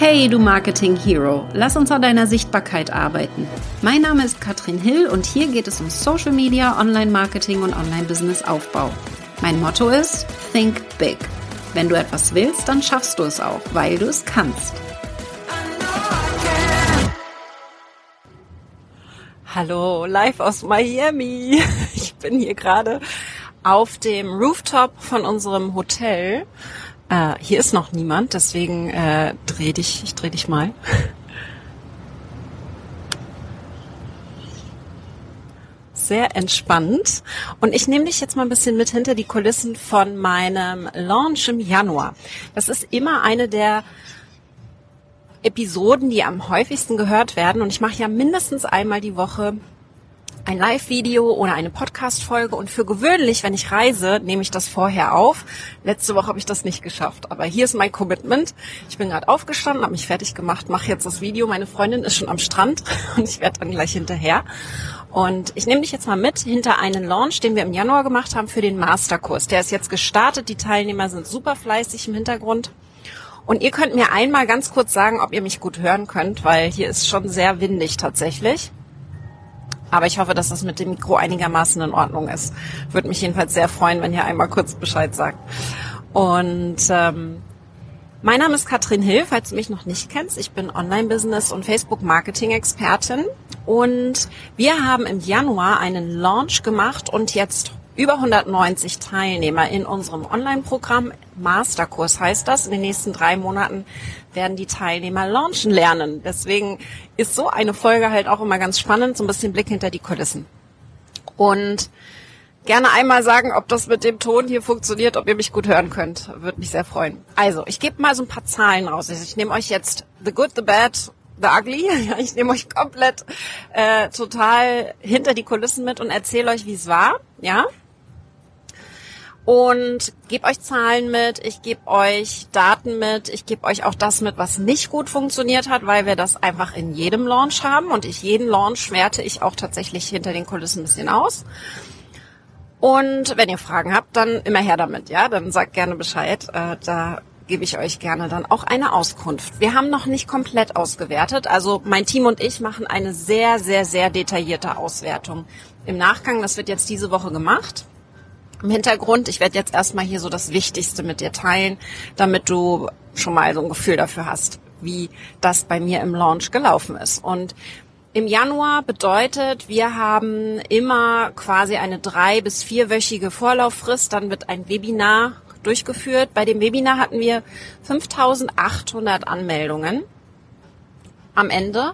Hey, du Marketing Hero, lass uns an deiner Sichtbarkeit arbeiten. Mein Name ist Katrin Hill und hier geht es um Social Media, Online-Marketing und Online-Business-Aufbau. Mein Motto ist Think Big. Wenn du etwas willst, dann schaffst du es auch, weil du es kannst. Hallo, live aus Miami. Ich bin hier gerade auf dem Rooftop von unserem Hotel äh, hier ist noch niemand, deswegen äh, dreh dich, ich dreh dich mal. Sehr entspannt. Und ich nehme dich jetzt mal ein bisschen mit hinter die Kulissen von meinem Launch im Januar. Das ist immer eine der Episoden, die am häufigsten gehört werden. Und ich mache ja mindestens einmal die Woche ein Live-Video oder eine Podcast-Folge und für gewöhnlich, wenn ich reise, nehme ich das vorher auf. Letzte Woche habe ich das nicht geschafft, aber hier ist mein Commitment. Ich bin gerade aufgestanden, habe mich fertig gemacht, mache jetzt das Video. Meine Freundin ist schon am Strand und ich werde dann gleich hinterher. Und ich nehme dich jetzt mal mit hinter einen Launch, den wir im Januar gemacht haben für den Masterkurs. Der ist jetzt gestartet. Die Teilnehmer sind super fleißig im Hintergrund. Und ihr könnt mir einmal ganz kurz sagen, ob ihr mich gut hören könnt, weil hier ist schon sehr windig tatsächlich. Aber ich hoffe, dass das mit dem Mikro einigermaßen in Ordnung ist. Würde mich jedenfalls sehr freuen, wenn ihr einmal kurz Bescheid sagt. Und ähm, mein Name ist Katrin Hill, falls du mich noch nicht kennst. Ich bin Online-Business- und Facebook-Marketing-Expertin. Und wir haben im Januar einen Launch gemacht und jetzt über 190 Teilnehmer in unserem Online-Programm. Masterkurs heißt das. In den nächsten drei Monaten werden die Teilnehmer launchen lernen. Deswegen ist so eine Folge halt auch immer ganz spannend, so ein bisschen Blick hinter die Kulissen. Und gerne einmal sagen, ob das mit dem Ton hier funktioniert, ob ihr mich gut hören könnt. Würde mich sehr freuen. Also, ich gebe mal so ein paar Zahlen raus. Ich nehme euch jetzt The Good, The Bad, The Ugly. Ich nehme euch komplett äh, total hinter die Kulissen mit und erzähle euch, wie es war. Ja, und gebe euch Zahlen mit, ich gebe euch Daten mit, ich gebe euch auch das mit, was nicht gut funktioniert hat, weil wir das einfach in jedem Launch haben und ich jeden Launch werte ich auch tatsächlich hinter den Kulissen ein bisschen aus. Und wenn ihr Fragen habt, dann immer her damit, ja, dann sagt gerne Bescheid. Äh, da gebe ich euch gerne dann auch eine Auskunft. Wir haben noch nicht komplett ausgewertet. Also mein Team und ich machen eine sehr, sehr, sehr detaillierte Auswertung. Im Nachgang, das wird jetzt diese Woche gemacht im Hintergrund. Ich werde jetzt erstmal hier so das Wichtigste mit dir teilen, damit du schon mal so ein Gefühl dafür hast, wie das bei mir im Launch gelaufen ist. Und im Januar bedeutet, wir haben immer quasi eine drei- bis vierwöchige Vorlauffrist. Dann wird ein Webinar durchgeführt. Bei dem Webinar hatten wir 5800 Anmeldungen am Ende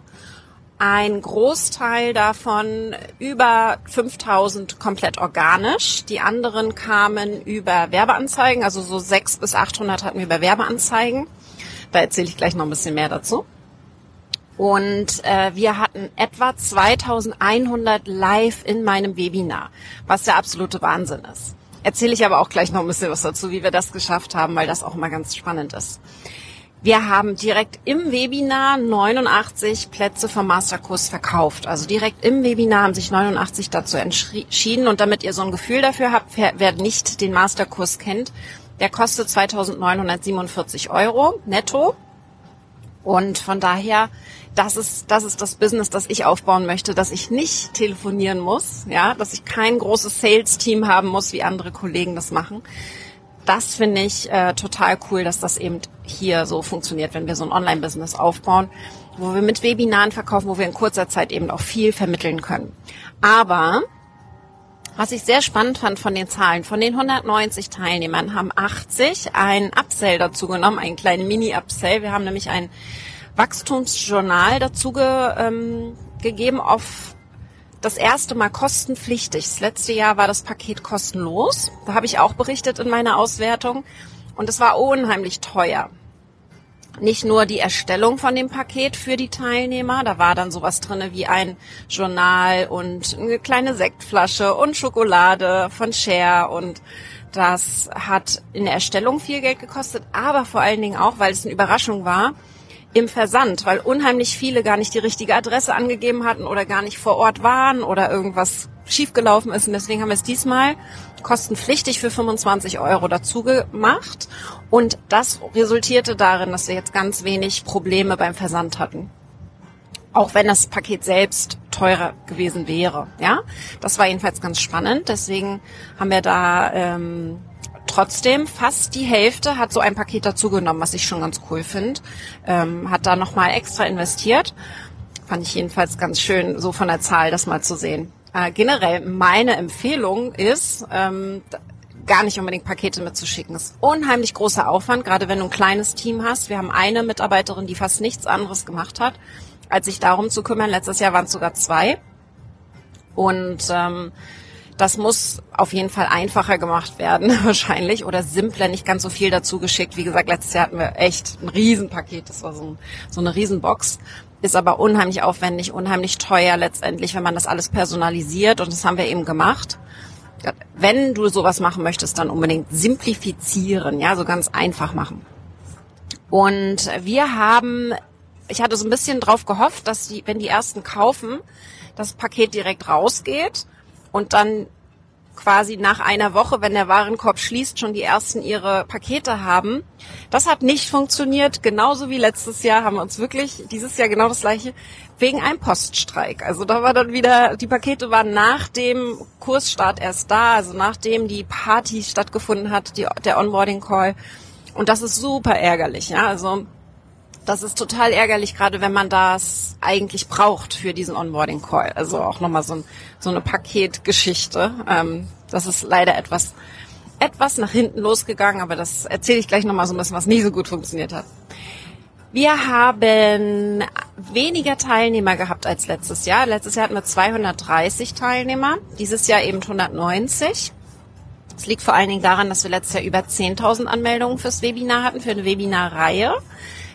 ein Großteil davon über 5000 komplett organisch. Die anderen kamen über Werbeanzeigen, also so 6 bis 800 hatten wir über Werbeanzeigen. Da erzähle ich gleich noch ein bisschen mehr dazu. Und äh, wir hatten etwa 2100 live in meinem Webinar, was der absolute Wahnsinn ist. Erzähle ich aber auch gleich noch ein bisschen was dazu, wie wir das geschafft haben, weil das auch mal ganz spannend ist. Wir haben direkt im Webinar 89 Plätze vom Masterkurs verkauft. Also direkt im Webinar haben sich 89 dazu entschieden. Und damit ihr so ein Gefühl dafür habt, wer nicht den Masterkurs kennt, der kostet 2947 Euro netto. Und von daher, das ist, das ist das Business, das ich aufbauen möchte, dass ich nicht telefonieren muss, ja, dass ich kein großes Sales-Team haben muss, wie andere Kollegen das machen, das finde ich äh, total cool, dass das eben hier so funktioniert, wenn wir so ein Online-Business aufbauen, wo wir mit Webinaren verkaufen, wo wir in kurzer Zeit eben auch viel vermitteln können. Aber was ich sehr spannend fand von den Zahlen, von den 190 Teilnehmern haben 80 ein Upsell dazu genommen, einen kleinen Mini-Upsell. Wir haben nämlich ein Wachstumsjournal dazu ge, ähm, gegeben auf das erste Mal kostenpflichtig. Das letzte Jahr war das Paket kostenlos. Da habe ich auch berichtet in meiner Auswertung. Und es war unheimlich teuer. Nicht nur die Erstellung von dem Paket für die Teilnehmer, da war dann sowas drinne wie ein Journal und eine kleine Sektflasche und Schokolade von Share und das hat in der Erstellung viel Geld gekostet, aber vor allen Dingen auch, weil es eine Überraschung war, im Versand, weil unheimlich viele gar nicht die richtige Adresse angegeben hatten oder gar nicht vor Ort waren oder irgendwas schiefgelaufen ist. Und deswegen haben wir es diesmal kostenpflichtig für 25 Euro dazu gemacht. Und das resultierte darin, dass wir jetzt ganz wenig Probleme beim Versand hatten. Auch wenn das Paket selbst teurer gewesen wäre. Ja, das war jedenfalls ganz spannend. Deswegen haben wir da ähm, trotzdem fast die Hälfte hat so ein Paket dazugenommen, was ich schon ganz cool finde. Ähm, hat da nochmal extra investiert. Fand ich jedenfalls ganz schön, so von der Zahl das mal zu sehen. Äh, generell meine Empfehlung ist, ähm, gar nicht unbedingt Pakete mitzuschicken. Das ist unheimlich großer Aufwand, gerade wenn du ein kleines Team hast. Wir haben eine Mitarbeiterin, die fast nichts anderes gemacht hat, als sich darum zu kümmern. Letztes Jahr waren es sogar zwei. Und ähm, das muss auf jeden Fall einfacher gemacht werden, wahrscheinlich, oder simpler, nicht ganz so viel dazu geschickt. Wie gesagt, letztes Jahr hatten wir echt ein Riesenpaket, das war so, ein, so eine Riesenbox ist aber unheimlich aufwendig, unheimlich teuer letztendlich, wenn man das alles personalisiert und das haben wir eben gemacht. Wenn du sowas machen möchtest, dann unbedingt simplifizieren, ja, so ganz einfach machen. Und wir haben, ich hatte so ein bisschen drauf gehofft, dass die, wenn die ersten kaufen, das Paket direkt rausgeht und dann quasi nach einer Woche, wenn der Warenkorb schließt, schon die ersten ihre Pakete haben. Das hat nicht funktioniert. Genauso wie letztes Jahr haben wir uns wirklich dieses Jahr genau das gleiche wegen einem Poststreik. Also da war dann wieder, die Pakete waren nach dem Kursstart erst da, also nachdem die Party stattgefunden hat, die, der Onboarding Call. Und das ist super ärgerlich, ja. Also das ist total ärgerlich, gerade wenn man das eigentlich braucht für diesen Onboarding Call. Also auch nochmal so, ein, so eine Paketgeschichte. Ähm, das ist leider etwas, etwas nach hinten losgegangen, aber das erzähle ich gleich nochmal so ein bisschen, was nicht so gut funktioniert hat. Wir haben weniger Teilnehmer gehabt als letztes Jahr. Letztes Jahr hatten wir 230 Teilnehmer, dieses Jahr eben 190. Es liegt vor allen Dingen daran, dass wir letztes Jahr über 10.000 Anmeldungen fürs Webinar hatten, für eine Webinarreihe.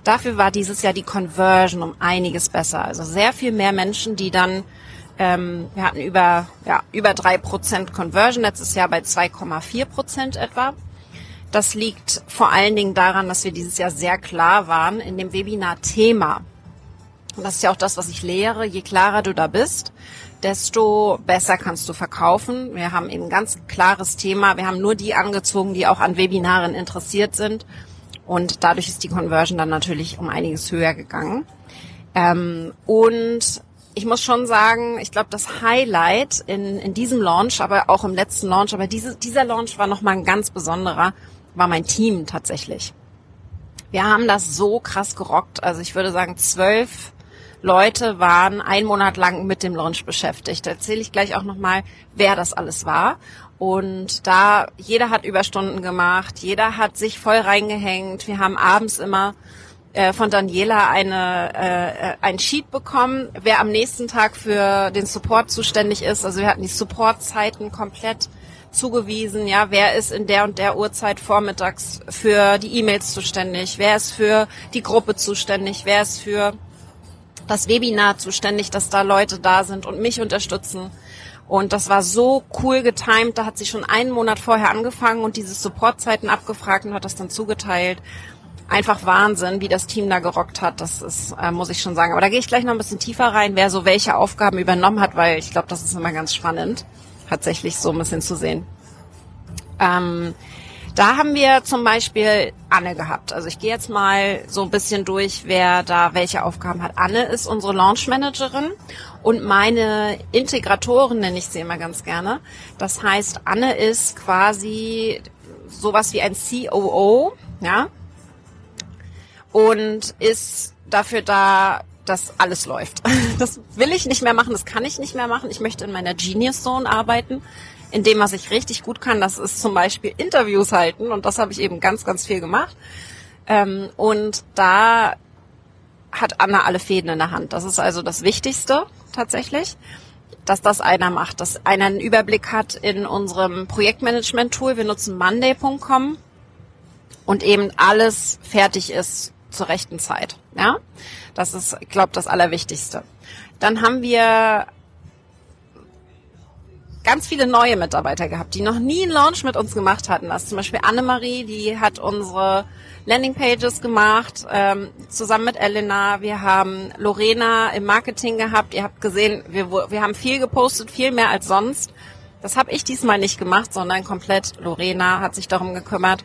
Dafür war dieses Jahr die Conversion um einiges besser. Also sehr viel mehr Menschen, die dann, ähm, wir hatten über, ja, über drei Prozent Conversion, letztes Jahr bei 2,4 Prozent etwa. Das liegt vor allen Dingen daran, dass wir dieses Jahr sehr klar waren in dem Webinar-Thema. Und das ist ja auch das, was ich lehre. Je klarer du da bist, desto besser kannst du verkaufen. Wir haben eben ein ganz klares Thema. Wir haben nur die angezogen, die auch an Webinaren interessiert sind. Und dadurch ist die Conversion dann natürlich um einiges höher gegangen. Ähm, und ich muss schon sagen, ich glaube, das Highlight in, in diesem Launch, aber auch im letzten Launch, aber diese, dieser Launch war nochmal ein ganz besonderer, war mein Team tatsächlich. Wir haben das so krass gerockt. Also ich würde sagen, zwölf Leute waren einen Monat lang mit dem Launch beschäftigt. Da erzähle ich gleich auch nochmal, wer das alles war. Und da, jeder hat Überstunden gemacht, jeder hat sich voll reingehängt. Wir haben abends immer äh, von Daniela eine, äh, ein Sheet bekommen, wer am nächsten Tag für den Support zuständig ist. Also wir hatten die Supportzeiten komplett zugewiesen. Ja, wer ist in der und der Uhrzeit vormittags für die E-Mails zuständig? Wer ist für die Gruppe zuständig? Wer ist für das Webinar zuständig, dass da Leute da sind und mich unterstützen? Und das war so cool getimed. Da hat sie schon einen Monat vorher angefangen und diese Supportzeiten abgefragt und hat das dann zugeteilt. Einfach Wahnsinn, wie das Team da gerockt hat. Das ist, äh, muss ich schon sagen. Aber da gehe ich gleich noch ein bisschen tiefer rein, wer so welche Aufgaben übernommen hat, weil ich glaube, das ist immer ganz spannend, tatsächlich so ein bisschen zu sehen. Ähm, da haben wir zum Beispiel Anne gehabt. Also ich gehe jetzt mal so ein bisschen durch, wer da welche Aufgaben hat. Anne ist unsere Launch Managerin und meine Integratoren nenne ich sie immer ganz gerne. Das heißt, Anne ist quasi sowas wie ein COO, ja, und ist dafür da, dass alles läuft. Das will ich nicht mehr machen, das kann ich nicht mehr machen. Ich möchte in meiner Genius Zone arbeiten. In dem, was ich richtig gut kann, das ist zum Beispiel Interviews halten und das habe ich eben ganz, ganz viel gemacht. Ähm, und da hat Anna alle Fäden in der Hand. Das ist also das Wichtigste tatsächlich, dass das einer macht, dass einer einen Überblick hat in unserem Projektmanagement-Tool. Wir nutzen monday.com und eben alles fertig ist zur rechten Zeit. Ja, das ist, ich glaube, das Allerwichtigste. Dann haben wir ganz viele neue Mitarbeiter gehabt, die noch nie einen Launch mit uns gemacht hatten. Also zum Beispiel Annemarie, die hat unsere Landingpages gemacht, ähm, zusammen mit Elena. Wir haben Lorena im Marketing gehabt. Ihr habt gesehen, wir, wir haben viel gepostet, viel mehr als sonst. Das habe ich diesmal nicht gemacht, sondern komplett Lorena hat sich darum gekümmert.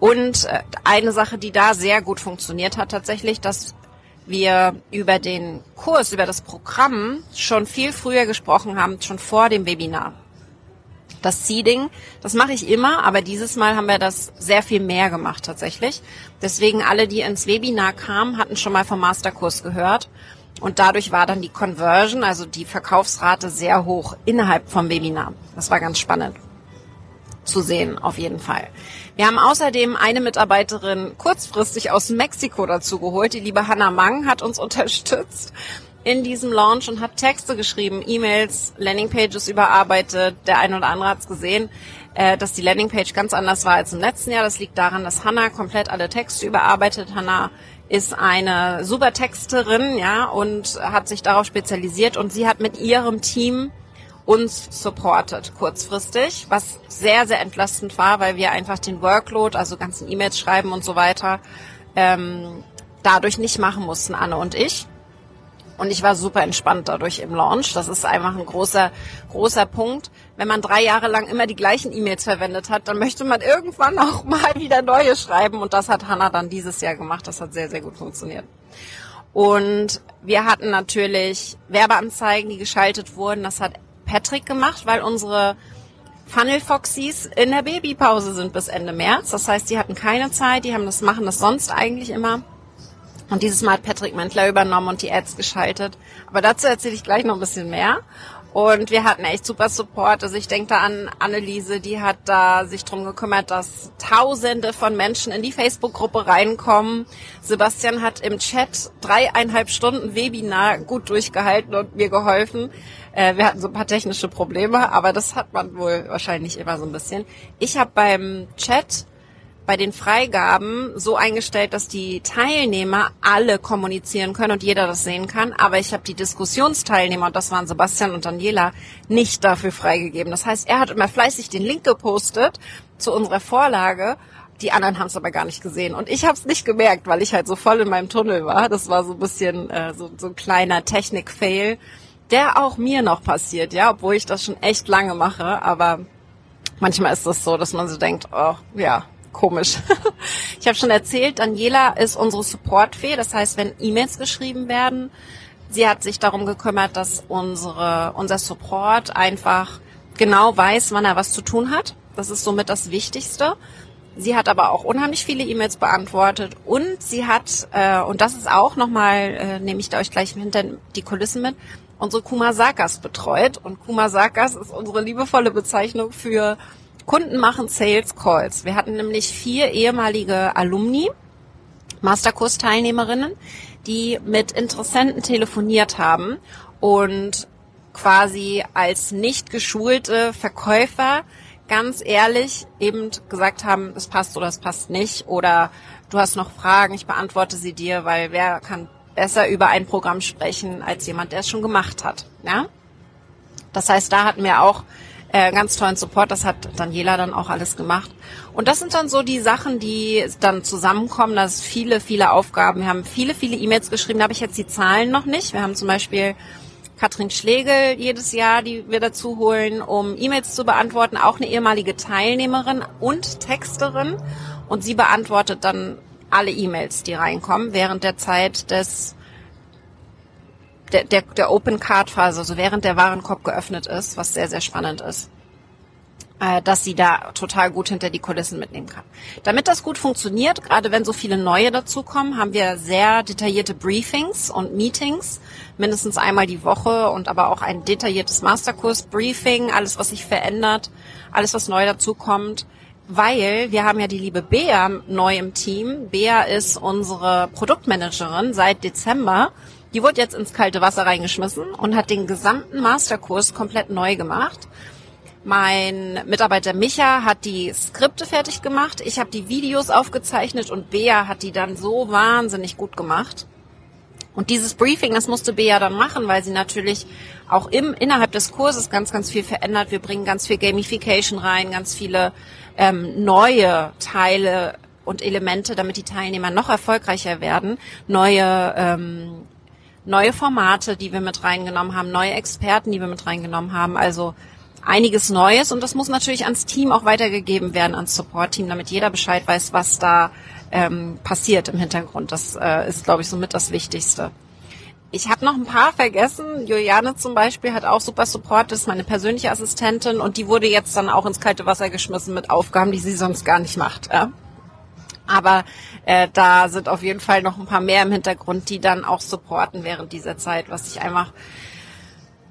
Und äh, eine Sache, die da sehr gut funktioniert hat tatsächlich, dass wir über den Kurs, über das Programm schon viel früher gesprochen haben, schon vor dem Webinar. Das Seeding, das mache ich immer, aber dieses Mal haben wir das sehr viel mehr gemacht tatsächlich. Deswegen alle, die ins Webinar kamen, hatten schon mal vom Masterkurs gehört. Und dadurch war dann die Conversion, also die Verkaufsrate sehr hoch innerhalb vom Webinar. Das war ganz spannend zu sehen, auf jeden Fall. Wir haben außerdem eine Mitarbeiterin kurzfristig aus Mexiko dazu geholt. Die liebe Hannah Mang hat uns unterstützt in diesem Launch und hat Texte geschrieben, E-Mails, Landingpages überarbeitet. Der eine oder andere hat es gesehen, äh, dass die Landingpage ganz anders war als im letzten Jahr. Das liegt daran, dass Hannah komplett alle Texte überarbeitet. Hannah ist eine super Texterin, ja, und hat sich darauf spezialisiert und sie hat mit ihrem Team uns supportet kurzfristig, was sehr, sehr entlastend war, weil wir einfach den Workload, also ganzen E-Mails schreiben und so weiter, ähm, dadurch nicht machen mussten, Anne und ich. Und ich war super entspannt dadurch im Launch. Das ist einfach ein großer, großer Punkt. Wenn man drei Jahre lang immer die gleichen E-Mails verwendet hat, dann möchte man irgendwann auch mal wieder neue schreiben. Und das hat Hannah dann dieses Jahr gemacht. Das hat sehr, sehr gut funktioniert. Und wir hatten natürlich Werbeanzeigen, die geschaltet wurden. Das hat Patrick gemacht, weil unsere Funnel Foxies in der Babypause sind bis Ende März. Das heißt, die hatten keine Zeit, die haben das, machen das sonst eigentlich immer. Und dieses Mal hat Patrick Mentler übernommen und die Ads geschaltet. Aber dazu erzähle ich gleich noch ein bisschen mehr. Und wir hatten echt super Support. Also ich denke da an Anneliese, die hat da sich drum gekümmert, dass Tausende von Menschen in die Facebook-Gruppe reinkommen. Sebastian hat im Chat dreieinhalb Stunden Webinar gut durchgehalten und mir geholfen. Äh, wir hatten so ein paar technische Probleme, aber das hat man wohl wahrscheinlich immer so ein bisschen. Ich habe beim Chat bei den Freigaben so eingestellt, dass die Teilnehmer alle kommunizieren können und jeder das sehen kann. Aber ich habe die Diskussionsteilnehmer, und das waren Sebastian und Daniela, nicht dafür freigegeben. Das heißt, er hat immer fleißig den Link gepostet zu unserer Vorlage. Die anderen haben es aber gar nicht gesehen. Und ich habe es nicht gemerkt, weil ich halt so voll in meinem Tunnel war. Das war so ein bisschen äh, so, so ein kleiner Technik-Fail der auch mir noch passiert, ja, obwohl ich das schon echt lange mache, aber manchmal ist das so, dass man so denkt, oh, ja, komisch. ich habe schon erzählt, Daniela ist unsere Supportfee, das heißt, wenn E-Mails geschrieben werden, sie hat sich darum gekümmert, dass unsere unser Support einfach genau weiß, wann er was zu tun hat. Das ist somit das Wichtigste. Sie hat aber auch unheimlich viele E-Mails beantwortet und sie hat, äh, und das ist auch nochmal, äh, nehme ich da euch gleich hinter die Kulissen mit, unsere Kumasakas betreut. Und Kumasakas ist unsere liebevolle Bezeichnung für Kunden machen Sales Calls. Wir hatten nämlich vier ehemalige Alumni, Masterkurs-Teilnehmerinnen, die mit Interessenten telefoniert haben und quasi als nicht geschulte Verkäufer ganz ehrlich eben gesagt haben, es passt oder es passt nicht oder du hast noch Fragen, ich beantworte sie dir, weil wer kann besser über ein Programm sprechen als jemand, der es schon gemacht hat. Ja? Das heißt, da hatten wir auch äh, ganz tollen Support. Das hat Daniela dann auch alles gemacht. Und das sind dann so die Sachen, die dann zusammenkommen. Das viele, viele Aufgaben. Wir haben viele, viele E-Mails geschrieben. Da habe ich jetzt die Zahlen noch nicht. Wir haben zum Beispiel Katrin Schlegel jedes Jahr, die wir dazu holen, um E-Mails zu beantworten. Auch eine ehemalige Teilnehmerin und Texterin. Und sie beantwortet dann alle E-Mails, die reinkommen, während der Zeit des der, der, der Open Card Phase, also während der Warenkorb geöffnet ist, was sehr, sehr spannend ist, äh, dass sie da total gut hinter die Kulissen mitnehmen kann. Damit das gut funktioniert, gerade wenn so viele neue dazukommen, haben wir sehr detaillierte Briefings und Meetings, mindestens einmal die Woche und aber auch ein detailliertes Masterkurs-Briefing, alles, was sich verändert, alles, was neu dazukommt weil wir haben ja die liebe Bea neu im Team. Bea ist unsere Produktmanagerin seit Dezember. Die wurde jetzt ins kalte Wasser reingeschmissen und hat den gesamten Masterkurs komplett neu gemacht. Mein Mitarbeiter Micha hat die Skripte fertig gemacht. Ich habe die Videos aufgezeichnet und Bea hat die dann so wahnsinnig gut gemacht. Und dieses Briefing, das musste Bea dann machen, weil sie natürlich auch im, innerhalb des Kurses ganz, ganz viel verändert. Wir bringen ganz viel Gamification rein, ganz viele ähm, neue Teile und Elemente, damit die Teilnehmer noch erfolgreicher werden. Neue, ähm, neue Formate, die wir mit reingenommen haben, neue Experten, die wir mit reingenommen haben. Also einiges Neues und das muss natürlich ans Team auch weitergegeben werden, ans Support-Team, damit jeder Bescheid weiß, was da ähm, passiert im Hintergrund. Das äh, ist, glaube ich, somit das Wichtigste. Ich habe noch ein paar vergessen. Juliane zum Beispiel hat auch super Support, das ist meine persönliche Assistentin und die wurde jetzt dann auch ins kalte Wasser geschmissen mit Aufgaben, die sie sonst gar nicht macht. Ja? Aber äh, da sind auf jeden Fall noch ein paar mehr im Hintergrund, die dann auch supporten während dieser Zeit, was ich einfach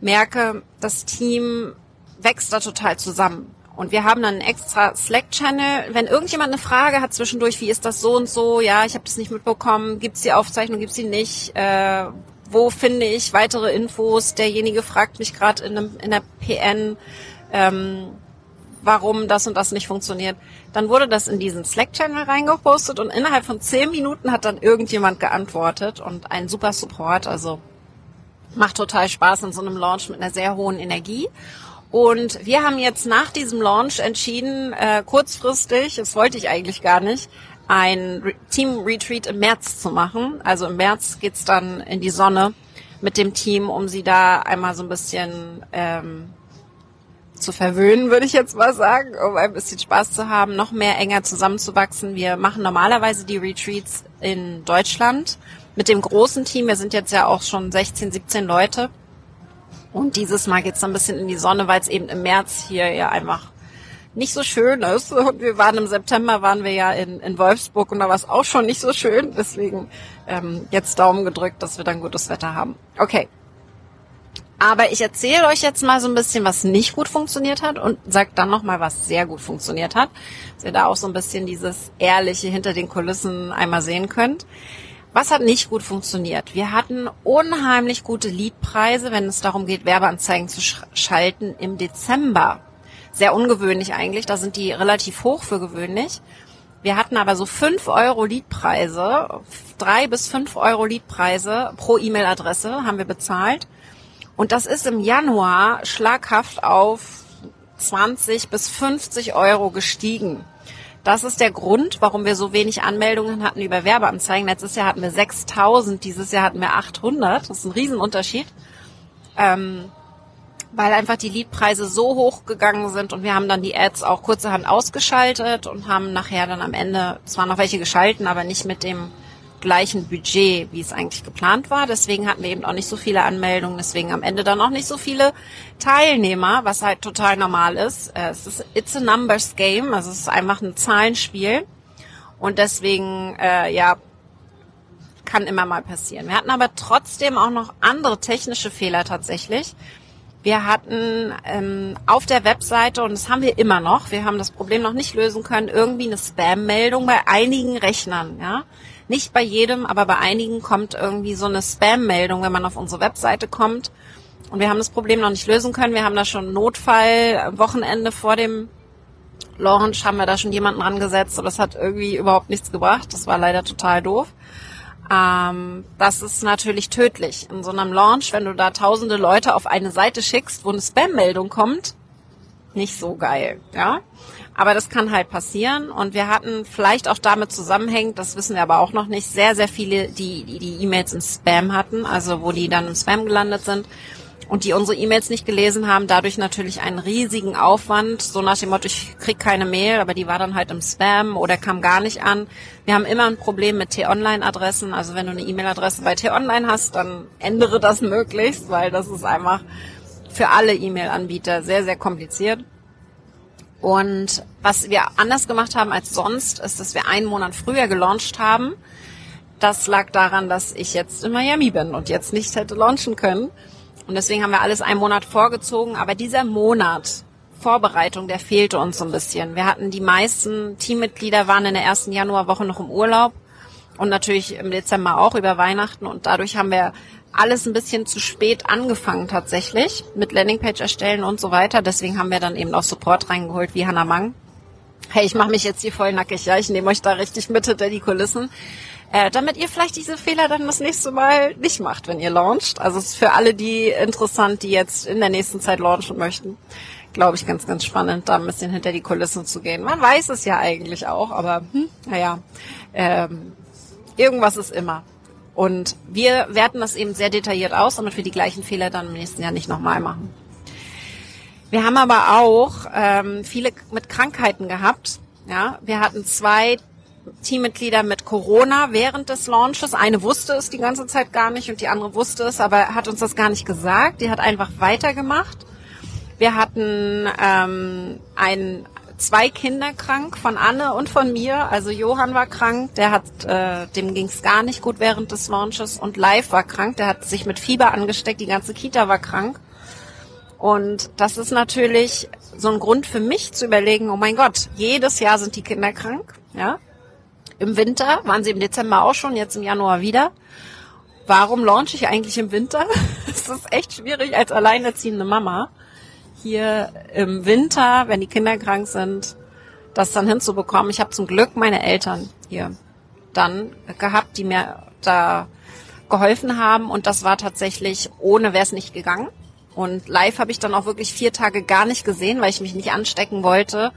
merke, das Team wächst da total zusammen. Und wir haben dann einen extra Slack-Channel. Wenn irgendjemand eine Frage hat zwischendurch, wie ist das so und so, ja, ich habe das nicht mitbekommen, gibt's die Aufzeichnung, gibt's die nicht, äh, wo finde ich weitere Infos? Derjenige fragt mich gerade in, in der PN, ähm, warum das und das nicht funktioniert. Dann wurde das in diesen Slack-Channel reingepostet und innerhalb von zehn Minuten hat dann irgendjemand geantwortet und ein super Support. Also macht total Spaß in so einem Launch mit einer sehr hohen Energie. Und wir haben jetzt nach diesem Launch entschieden, äh, kurzfristig, das wollte ich eigentlich gar nicht, ein Re Team-Retreat im März zu machen. Also im März geht's dann in die Sonne mit dem Team, um sie da einmal so ein bisschen ähm, zu verwöhnen, würde ich jetzt mal sagen, um ein bisschen Spaß zu haben, noch mehr enger zusammenzuwachsen. Wir machen normalerweise die Retreats in Deutschland mit dem großen Team. Wir sind jetzt ja auch schon 16, 17 Leute. Und dieses Mal geht's dann ein bisschen in die Sonne, weil es eben im März hier ja einfach nicht so schön ist. Und wir waren im September, waren wir ja in, in Wolfsburg und da war es auch schon nicht so schön. Deswegen ähm, jetzt Daumen gedrückt, dass wir dann gutes Wetter haben. Okay. Aber ich erzähle euch jetzt mal so ein bisschen, was nicht gut funktioniert hat und sag dann nochmal, was sehr gut funktioniert hat. Dass ihr da auch so ein bisschen dieses Ehrliche hinter den Kulissen einmal sehen könnt. Was hat nicht gut funktioniert? Wir hatten unheimlich gute Leadpreise, wenn es darum geht, Werbeanzeigen zu sch schalten im Dezember. Sehr ungewöhnlich eigentlich, da sind die relativ hoch für gewöhnlich. Wir hatten aber so fünf Euro Leadpreise, drei bis fünf Euro Leadpreise pro E-Mail-Adresse haben wir bezahlt. Und das ist im Januar schlaghaft auf 20 bis 50 Euro gestiegen. Das ist der Grund, warum wir so wenig Anmeldungen hatten über Werbeanzeigen. Letztes Jahr hatten wir 6000, dieses Jahr hatten wir 800. Das ist ein Riesenunterschied. Ähm, weil einfach die Leadpreise so hoch gegangen sind und wir haben dann die Ads auch kurzerhand ausgeschaltet und haben nachher dann am Ende zwar noch welche geschalten, aber nicht mit dem gleichen Budget, wie es eigentlich geplant war. Deswegen hatten wir eben auch nicht so viele Anmeldungen, deswegen am Ende dann auch nicht so viele Teilnehmer, was halt total normal ist. Äh, es ist it's a numbers game, also es ist einfach ein Zahlenspiel und deswegen äh, ja kann immer mal passieren. Wir hatten aber trotzdem auch noch andere technische Fehler tatsächlich. Wir hatten ähm, auf der Webseite, und das haben wir immer noch, wir haben das Problem noch nicht lösen können, irgendwie eine Spam-Meldung bei einigen Rechnern. Ja? Nicht bei jedem, aber bei einigen kommt irgendwie so eine Spam-Meldung, wenn man auf unsere Webseite kommt. Und wir haben das Problem noch nicht lösen können. Wir haben da schon Notfall, Wochenende vor dem Launch haben wir da schon jemanden rangesetzt, aber das hat irgendwie überhaupt nichts gebracht. Das war leider total doof. Ähm, das ist natürlich tödlich. In so einem Launch, wenn du da tausende Leute auf eine Seite schickst, wo eine Spam-Meldung kommt, nicht so geil, ja. Aber das kann halt passieren und wir hatten vielleicht auch damit zusammenhängend, das wissen wir aber auch noch nicht, sehr, sehr viele, die die E-Mails im Spam hatten, also wo die dann im Spam gelandet sind und die unsere E-Mails nicht gelesen haben, dadurch natürlich einen riesigen Aufwand, so nach dem Motto, ich krieg keine Mail, aber die war dann halt im Spam oder kam gar nicht an. Wir haben immer ein Problem mit T-Online-Adressen, also wenn du eine E-Mail-Adresse bei T-Online hast, dann ändere das möglichst, weil das ist einfach für alle E-Mail-Anbieter sehr, sehr kompliziert. Und was wir anders gemacht haben als sonst, ist, dass wir einen Monat früher gelauncht haben. Das lag daran, dass ich jetzt in Miami bin und jetzt nicht hätte launchen können. Und deswegen haben wir alles einen Monat vorgezogen. Aber dieser Monat Vorbereitung, der fehlte uns so ein bisschen. Wir hatten die meisten Teammitglieder waren in der ersten Januarwoche noch im Urlaub und natürlich im Dezember auch über Weihnachten. Und dadurch haben wir alles ein bisschen zu spät angefangen tatsächlich mit Landingpage erstellen und so weiter. Deswegen haben wir dann eben auch Support reingeholt wie Hannah Mang. Hey, ich mache mich jetzt hier voll nackig, ja, ich nehme euch da richtig mit hinter die Kulissen. äh, damit ihr vielleicht diese Fehler dann das nächste Mal nicht macht, wenn ihr launcht. Also es ist für alle die interessant, die jetzt in der nächsten Zeit launchen möchten. Glaube ich ganz, ganz spannend, da ein bisschen hinter die Kulissen zu gehen. Man weiß es ja eigentlich auch, aber hm, naja, ähm, irgendwas ist immer. Und wir werten das eben sehr detailliert aus, damit wir die gleichen Fehler dann im nächsten Jahr nicht nochmal machen. Wir haben aber auch ähm, viele mit Krankheiten gehabt. Ja, wir hatten zwei Teammitglieder mit Corona während des Launches. Eine wusste es die ganze Zeit gar nicht und die andere wusste es, aber hat uns das gar nicht gesagt. Die hat einfach weitergemacht. Wir hatten ähm, ein, zwei Kinder krank von Anne und von mir. Also Johann war krank, der hat, äh, dem ging es gar nicht gut während des Launches und Live war krank, der hat sich mit Fieber angesteckt, die ganze Kita war krank. Und das ist natürlich so ein Grund für mich zu überlegen, oh mein Gott, jedes Jahr sind die Kinder krank, ja. Im Winter waren sie im Dezember auch schon, jetzt im Januar wieder. Warum launche ich eigentlich im Winter? Es ist echt schwierig als alleinerziehende Mama hier im Winter, wenn die Kinder krank sind, das dann hinzubekommen. Ich habe zum Glück meine Eltern hier dann gehabt, die mir da geholfen haben und das war tatsächlich ohne wäre es nicht gegangen. Und live habe ich dann auch wirklich vier Tage gar nicht gesehen, weil ich mich nicht anstecken wollte.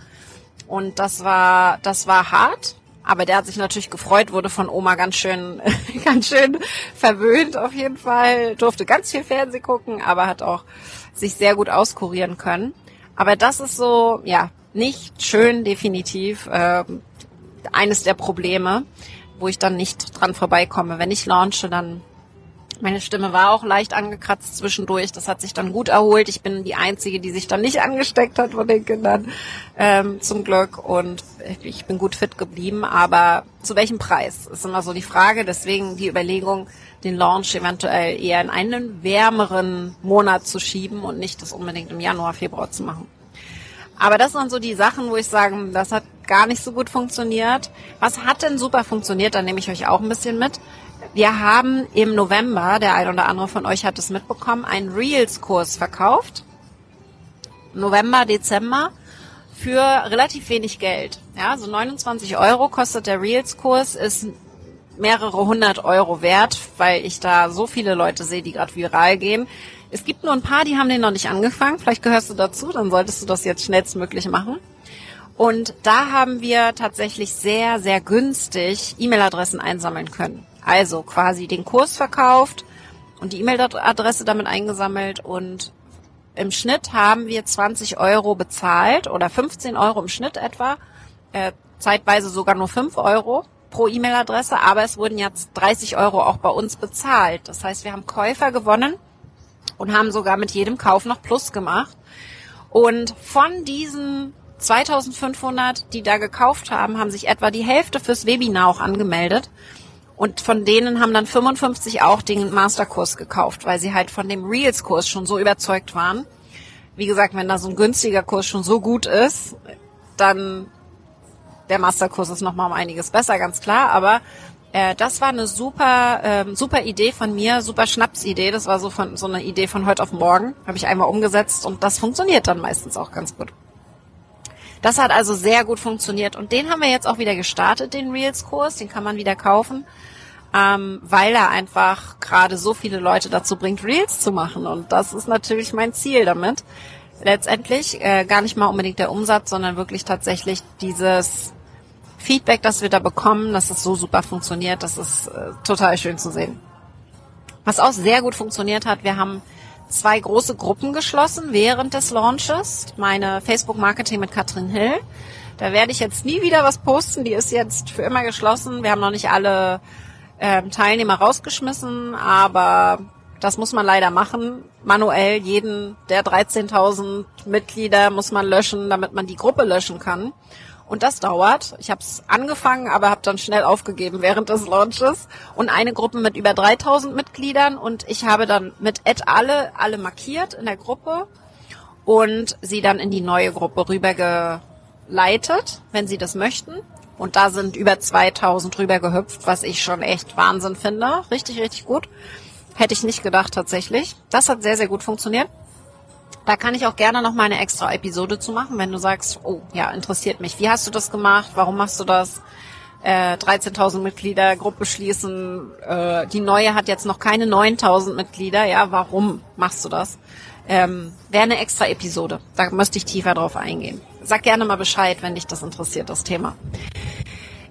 Und das war das war hart, aber der hat sich natürlich gefreut, wurde von Oma ganz schön, ganz schön verwöhnt auf jeden Fall, durfte ganz viel Fernsehen gucken, aber hat auch sich sehr gut auskurieren können. Aber das ist so, ja, nicht schön, definitiv, äh, eines der Probleme, wo ich dann nicht dran vorbeikomme. Wenn ich launche, dann meine Stimme war auch leicht angekratzt zwischendurch. Das hat sich dann gut erholt. Ich bin die Einzige, die sich dann nicht angesteckt hat von den Kindern, ähm, zum Glück. Und ich bin gut fit geblieben. Aber zu welchem Preis ist immer so die Frage. Deswegen die Überlegung, den Launch eventuell eher in einen wärmeren Monat zu schieben und nicht das unbedingt im Januar, Februar zu machen. Aber das sind so die Sachen, wo ich sage, das hat gar nicht so gut funktioniert. Was hat denn super funktioniert? Da nehme ich euch auch ein bisschen mit. Wir haben im November, der ein oder andere von euch hat es mitbekommen, einen Reels-Kurs verkauft. November, Dezember für relativ wenig Geld. Ja, so 29 Euro kostet der Reels-Kurs, ist mehrere hundert Euro wert, weil ich da so viele Leute sehe, die gerade viral gehen. Es gibt nur ein paar, die haben den noch nicht angefangen. Vielleicht gehörst du dazu, dann solltest du das jetzt schnellstmöglich machen. Und da haben wir tatsächlich sehr, sehr günstig E-Mail-Adressen einsammeln können. Also quasi den Kurs verkauft und die E-Mail-Adresse damit eingesammelt und im Schnitt haben wir 20 Euro bezahlt oder 15 Euro im Schnitt etwa, äh, zeitweise sogar nur 5 Euro pro E-Mail-Adresse, aber es wurden jetzt 30 Euro auch bei uns bezahlt. Das heißt, wir haben Käufer gewonnen und haben sogar mit jedem Kauf noch Plus gemacht. Und von diesen 2500, die da gekauft haben, haben sich etwa die Hälfte fürs Webinar auch angemeldet. Und von denen haben dann 55 auch den Masterkurs gekauft, weil sie halt von dem Reels-Kurs schon so überzeugt waren. Wie gesagt, wenn da so ein günstiger Kurs schon so gut ist, dann der Masterkurs ist nochmal um einiges besser, ganz klar, aber äh, das war eine super, ähm, super Idee von mir, super Schnapsidee. Das war so von so eine Idee von heute auf morgen. Habe ich einmal umgesetzt und das funktioniert dann meistens auch ganz gut. Das hat also sehr gut funktioniert und den haben wir jetzt auch wieder gestartet, den Reels-Kurs. Den kann man wieder kaufen, ähm, weil er einfach gerade so viele Leute dazu bringt, Reels zu machen. Und das ist natürlich mein Ziel damit. Letztendlich äh, gar nicht mal unbedingt der Umsatz, sondern wirklich tatsächlich dieses Feedback, das wir da bekommen, dass es so super funktioniert, das ist äh, total schön zu sehen. Was auch sehr gut funktioniert hat, wir haben zwei große Gruppen geschlossen während des Launches. Meine Facebook Marketing mit Katrin Hill. Da werde ich jetzt nie wieder was posten. Die ist jetzt für immer geschlossen. Wir haben noch nicht alle ähm, Teilnehmer rausgeschmissen, aber das muss man leider machen. Manuell jeden der 13.000 Mitglieder muss man löschen, damit man die Gruppe löschen kann. Und das dauert. Ich habe es angefangen, aber habe dann schnell aufgegeben während des Launches. Und eine Gruppe mit über 3000 Mitgliedern. Und ich habe dann mit et alle, alle markiert in der Gruppe und sie dann in die neue Gruppe rübergeleitet, wenn sie das möchten. Und da sind über 2000 rübergehüpft, was ich schon echt Wahnsinn finde. Richtig, richtig gut. Hätte ich nicht gedacht tatsächlich. Das hat sehr, sehr gut funktioniert. Da kann ich auch gerne noch mal eine extra Episode zu machen, wenn du sagst, oh ja, interessiert mich. Wie hast du das gemacht? Warum machst du das? äh, 13.000 Mitglieder Gruppe schließen. Äh, die neue hat jetzt noch keine 9.000 Mitglieder. Ja, warum machst du das? Ähm, Wäre eine extra Episode. Da müsste ich tiefer drauf eingehen. Sag gerne mal Bescheid, wenn dich das interessiert, das Thema.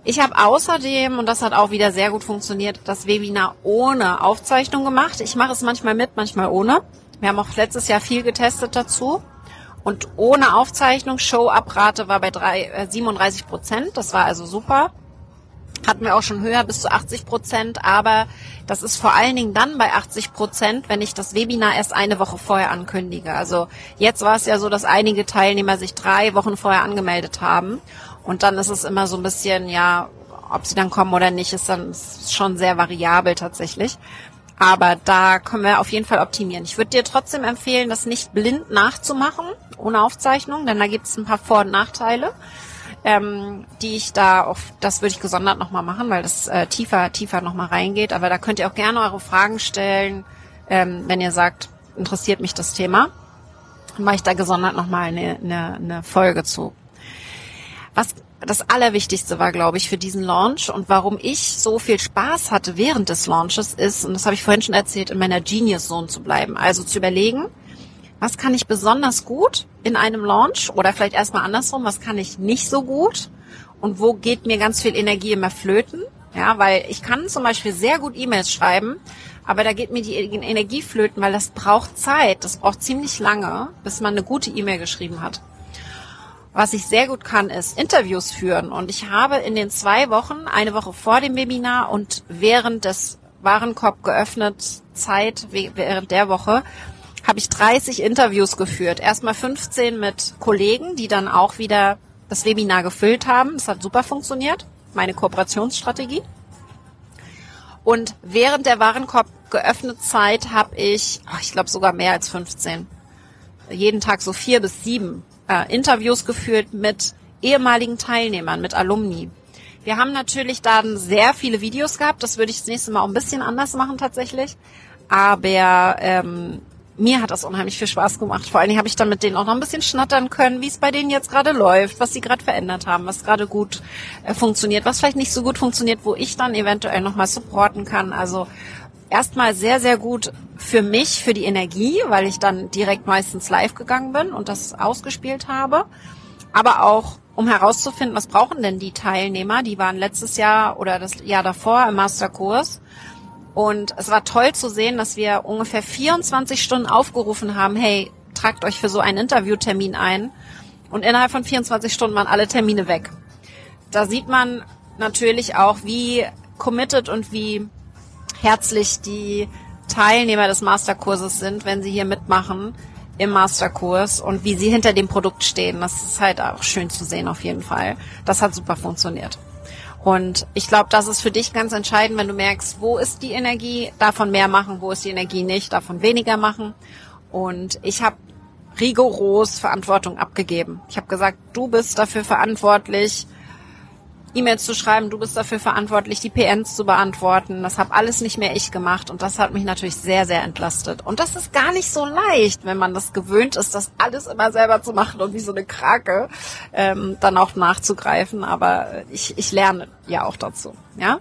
Ich habe außerdem, und das hat auch wieder sehr gut funktioniert, das Webinar ohne Aufzeichnung gemacht. Ich mache es manchmal mit, manchmal ohne. Wir haben auch letztes Jahr viel getestet dazu. Und ohne Aufzeichnung, Show-Abrate war bei drei, äh, 37 Prozent. Das war also super. Hatten wir auch schon höher bis zu 80 Prozent. Aber das ist vor allen Dingen dann bei 80 Prozent, wenn ich das Webinar erst eine Woche vorher ankündige. Also jetzt war es ja so, dass einige Teilnehmer sich drei Wochen vorher angemeldet haben. Und dann ist es immer so ein bisschen, ja, ob sie dann kommen oder nicht, ist dann schon sehr variabel tatsächlich. Aber da können wir auf jeden Fall optimieren. Ich würde dir trotzdem empfehlen, das nicht blind nachzumachen, ohne Aufzeichnung, denn da gibt es ein paar Vor- und Nachteile, ähm, die ich da auf, das würde ich gesondert nochmal machen, weil das äh, tiefer, tiefer nochmal reingeht. Aber da könnt ihr auch gerne eure Fragen stellen, ähm, wenn ihr sagt, interessiert mich das Thema. Dann mache ich da gesondert nochmal eine, eine, eine Folge zu. Was das Allerwichtigste war, glaube ich, für diesen Launch und warum ich so viel Spaß hatte während des Launches ist, und das habe ich vorhin schon erzählt, in meiner Genius Zone zu bleiben. Also zu überlegen, was kann ich besonders gut in einem Launch oder vielleicht erstmal andersrum, was kann ich nicht so gut und wo geht mir ganz viel Energie immer flöten. Ja, weil ich kann zum Beispiel sehr gut E-Mails schreiben, aber da geht mir die Energie flöten, weil das braucht Zeit. Das braucht ziemlich lange, bis man eine gute E-Mail geschrieben hat. Was ich sehr gut kann, ist Interviews führen. Und ich habe in den zwei Wochen, eine Woche vor dem Webinar und während des Warenkorb geöffnet Zeit, während der Woche, habe ich 30 Interviews geführt. Erstmal 15 mit Kollegen, die dann auch wieder das Webinar gefüllt haben. Das hat super funktioniert. Meine Kooperationsstrategie. Und während der Warenkorb geöffnet Zeit habe ich, ich glaube sogar mehr als 15. Jeden Tag so vier bis sieben äh, Interviews geführt mit ehemaligen Teilnehmern, mit Alumni. Wir haben natürlich dann sehr viele Videos gehabt. Das würde ich das nächste Mal auch ein bisschen anders machen tatsächlich. Aber ähm, mir hat das unheimlich viel Spaß gemacht. Vor allen Dingen habe ich dann mit denen auch noch ein bisschen schnattern können, wie es bei denen jetzt gerade läuft, was sie gerade verändert haben, was gerade gut äh, funktioniert, was vielleicht nicht so gut funktioniert, wo ich dann eventuell nochmal supporten kann. Also erstmal sehr, sehr gut für mich, für die Energie, weil ich dann direkt meistens live gegangen bin und das ausgespielt habe. Aber auch, um herauszufinden, was brauchen denn die Teilnehmer? Die waren letztes Jahr oder das Jahr davor im Masterkurs. Und es war toll zu sehen, dass wir ungefähr 24 Stunden aufgerufen haben, hey, tragt euch für so einen Interviewtermin ein. Und innerhalb von 24 Stunden waren alle Termine weg. Da sieht man natürlich auch, wie committed und wie herzlich die Teilnehmer des Masterkurses sind, wenn sie hier mitmachen im Masterkurs und wie sie hinter dem Produkt stehen. Das ist halt auch schön zu sehen auf jeden Fall. Das hat super funktioniert. Und ich glaube, das ist für dich ganz entscheidend, wenn du merkst, wo ist die Energie, davon mehr machen, wo ist die Energie nicht, davon weniger machen. Und ich habe rigoros Verantwortung abgegeben. Ich habe gesagt, du bist dafür verantwortlich, E-Mails zu schreiben, du bist dafür verantwortlich, die PNs zu beantworten. Das habe alles nicht mehr ich gemacht und das hat mich natürlich sehr, sehr entlastet. Und das ist gar nicht so leicht, wenn man das gewöhnt ist, das alles immer selber zu machen und wie so eine Krake ähm, dann auch nachzugreifen. Aber ich, ich lerne ja auch dazu, ja.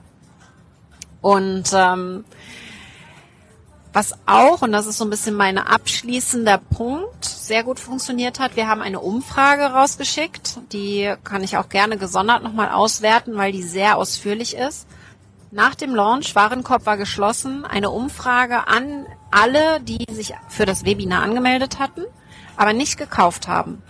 Und ähm, was auch, und das ist so ein bisschen mein abschließender Punkt, sehr gut funktioniert hat, wir haben eine Umfrage rausgeschickt. Die kann ich auch gerne gesondert nochmal auswerten, weil die sehr ausführlich ist. Nach dem Launch, Warenkorb war geschlossen, eine Umfrage an alle, die sich für das Webinar angemeldet hatten, aber nicht gekauft haben.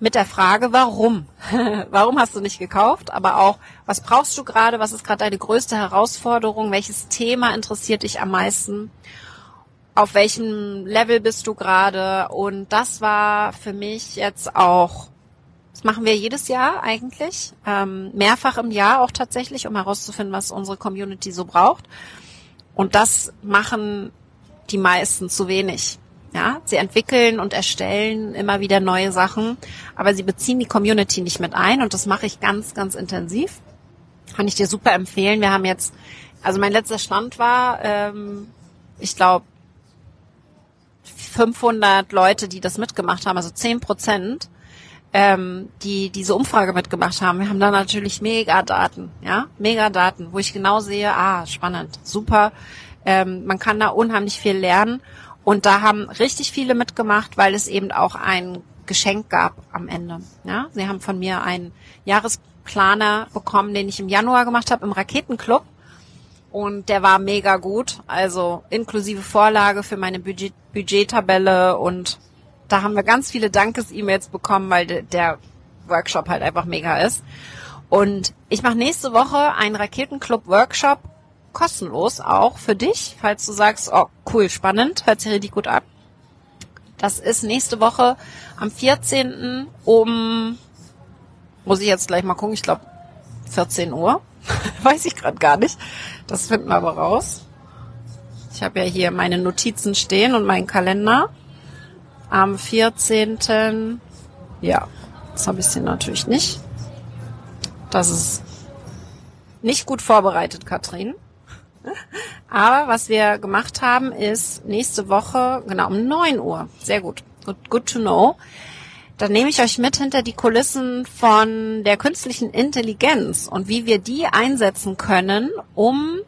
Mit der Frage, warum? warum hast du nicht gekauft? Aber auch, was brauchst du gerade? Was ist gerade deine größte Herausforderung? Welches Thema interessiert dich am meisten? Auf welchem Level bist du gerade? Und das war für mich jetzt auch, das machen wir jedes Jahr eigentlich, ähm, mehrfach im Jahr auch tatsächlich, um herauszufinden, was unsere Community so braucht. Und das machen die meisten zu wenig. Ja, sie entwickeln und erstellen immer wieder neue Sachen, aber sie beziehen die Community nicht mit ein und das mache ich ganz, ganz intensiv. Kann ich dir super empfehlen. Wir haben jetzt, also mein letzter Stand war, ähm, ich glaube, 500 Leute, die das mitgemacht haben, also 10 Prozent. ähm, die diese Umfrage mitgemacht haben. Wir haben da natürlich mega Daten, ja, mega Daten, wo ich genau sehe, ah, spannend, super. Ähm, man kann da unheimlich viel lernen. Und da haben richtig viele mitgemacht, weil es eben auch ein Geschenk gab am Ende. Ja, sie haben von mir einen Jahresplaner bekommen, den ich im Januar gemacht habe im Raketenclub. Und der war mega gut. Also inklusive Vorlage für meine Budget Budgettabelle und da haben wir ganz viele Dankes-E-Mails bekommen, weil de der Workshop halt einfach mega ist. Und ich mache nächste Woche einen Raketenclub-Workshop kostenlos auch für dich, falls du sagst, oh cool, spannend, hört sich richtig gut an. Das ist nächste Woche am 14. um, muss ich jetzt gleich mal gucken, ich glaube 14 Uhr. Weiß ich gerade gar nicht. Das finden wir aber raus. Ich habe ja hier meine Notizen stehen und meinen Kalender. Am 14. Ja, das habe ich sie natürlich nicht. Das ist nicht gut vorbereitet, Katrin. Aber was wir gemacht haben, ist nächste Woche, genau um 9 Uhr, sehr gut, good, good to know, dann nehme ich euch mit hinter die Kulissen von der künstlichen Intelligenz und wie wir die einsetzen können, um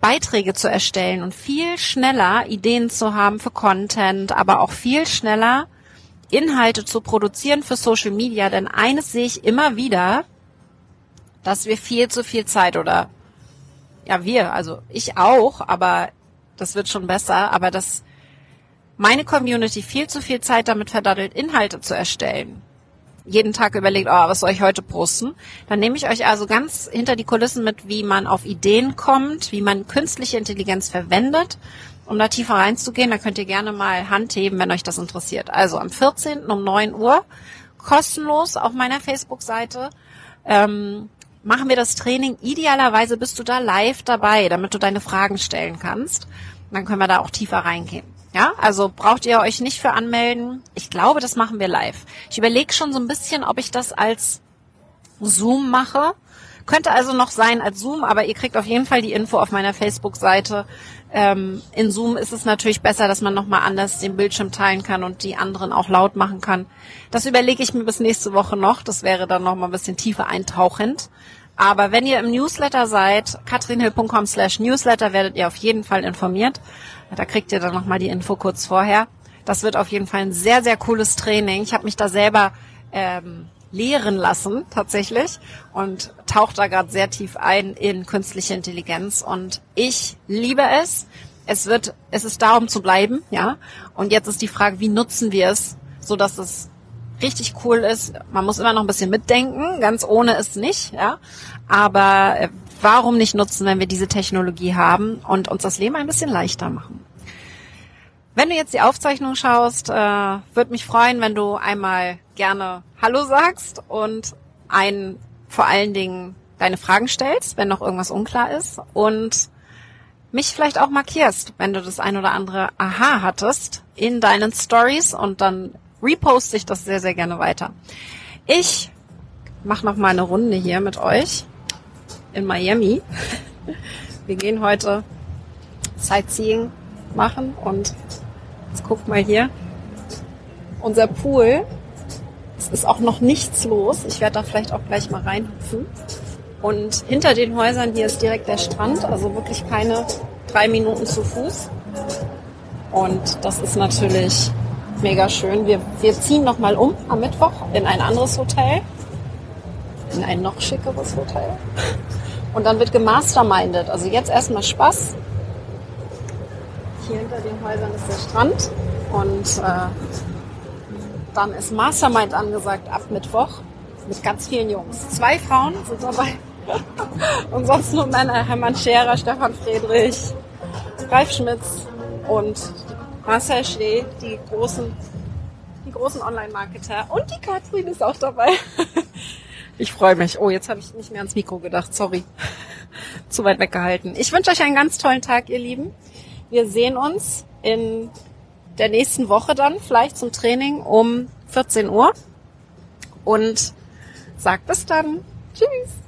Beiträge zu erstellen und viel schneller Ideen zu haben für Content, aber auch viel schneller Inhalte zu produzieren für Social Media. Denn eines sehe ich immer wieder, dass wir viel zu viel Zeit oder ja wir, also ich auch, aber das wird schon besser, aber dass meine Community viel zu viel Zeit damit verdattelt, Inhalte zu erstellen jeden Tag überlegt, oh, was soll ich heute posten, dann nehme ich euch also ganz hinter die Kulissen mit, wie man auf Ideen kommt, wie man künstliche Intelligenz verwendet, um da tiefer reinzugehen. Da könnt ihr gerne mal Hand heben, wenn euch das interessiert. Also am 14. um 9 Uhr, kostenlos auf meiner Facebook-Seite. Ähm, machen wir das Training. Idealerweise bist du da live dabei, damit du deine Fragen stellen kannst. Dann können wir da auch tiefer reingehen. Ja, also braucht ihr euch nicht für anmelden. Ich glaube, das machen wir live. Ich überlege schon so ein bisschen, ob ich das als Zoom mache. Könnte also noch sein als Zoom, aber ihr kriegt auf jeden Fall die Info auf meiner Facebook-Seite. Ähm, in Zoom ist es natürlich besser, dass man nochmal anders den Bildschirm teilen kann und die anderen auch laut machen kann. Das überlege ich mir bis nächste Woche noch. Das wäre dann nochmal ein bisschen tiefer eintauchend. Aber wenn ihr im Newsletter seid, katrinhill.com slash newsletter, werdet ihr auf jeden Fall informiert. Da kriegt ihr dann nochmal die Info kurz vorher. Das wird auf jeden Fall ein sehr, sehr cooles Training. Ich habe mich da selber ähm, lehren lassen tatsächlich und taucht da gerade sehr tief ein in künstliche Intelligenz und ich liebe es. Es wird, es ist da, um zu bleiben, ja. Und jetzt ist die Frage, wie nutzen wir es, so dass es richtig cool ist. Man muss immer noch ein bisschen mitdenken, ganz ohne ist nicht, ja. Aber äh, warum nicht nutzen, wenn wir diese Technologie haben und uns das Leben ein bisschen leichter machen? Wenn du jetzt die Aufzeichnung schaust, äh, würde mich freuen, wenn du einmal gerne Hallo sagst und ein vor allen Dingen deine Fragen stellst, wenn noch irgendwas unklar ist und mich vielleicht auch markierst, wenn du das ein oder andere Aha hattest in deinen Stories und dann reposte ich das sehr, sehr gerne weiter. Ich mache noch mal eine Runde hier mit euch in Miami. Wir gehen heute Sightseeing machen und jetzt guckt mal hier. Unser Pool. Es ist auch noch nichts los. Ich werde da vielleicht auch gleich mal reinhüpfen. Und hinter den Häusern hier ist direkt der Strand, also wirklich keine drei Minuten zu Fuß. Und das ist natürlich mega schön. Wir, wir ziehen noch mal um am Mittwoch in ein anderes Hotel, in ein noch schickeres Hotel. Und dann wird gemastermindet. Also jetzt erstmal Spaß. Hier hinter den Häusern ist der Strand und äh, dann ist Mastermind angesagt ab Mittwoch mit ganz vielen Jungs. Zwei Frauen sind dabei. und sonst nur Männer. Hermann Scherer, Stefan Friedrich, Ralf Schmitz und Marcel Schnee, die großen, die großen Online-Marketer. Und die Katrin ist auch dabei. Ich freue mich. Oh, jetzt habe ich nicht mehr ans Mikro gedacht. Sorry. Zu weit weggehalten. Ich wünsche euch einen ganz tollen Tag, ihr Lieben. Wir sehen uns in der nächsten Woche dann, vielleicht zum Training um 14 Uhr. Und sagt bis dann. Tschüss.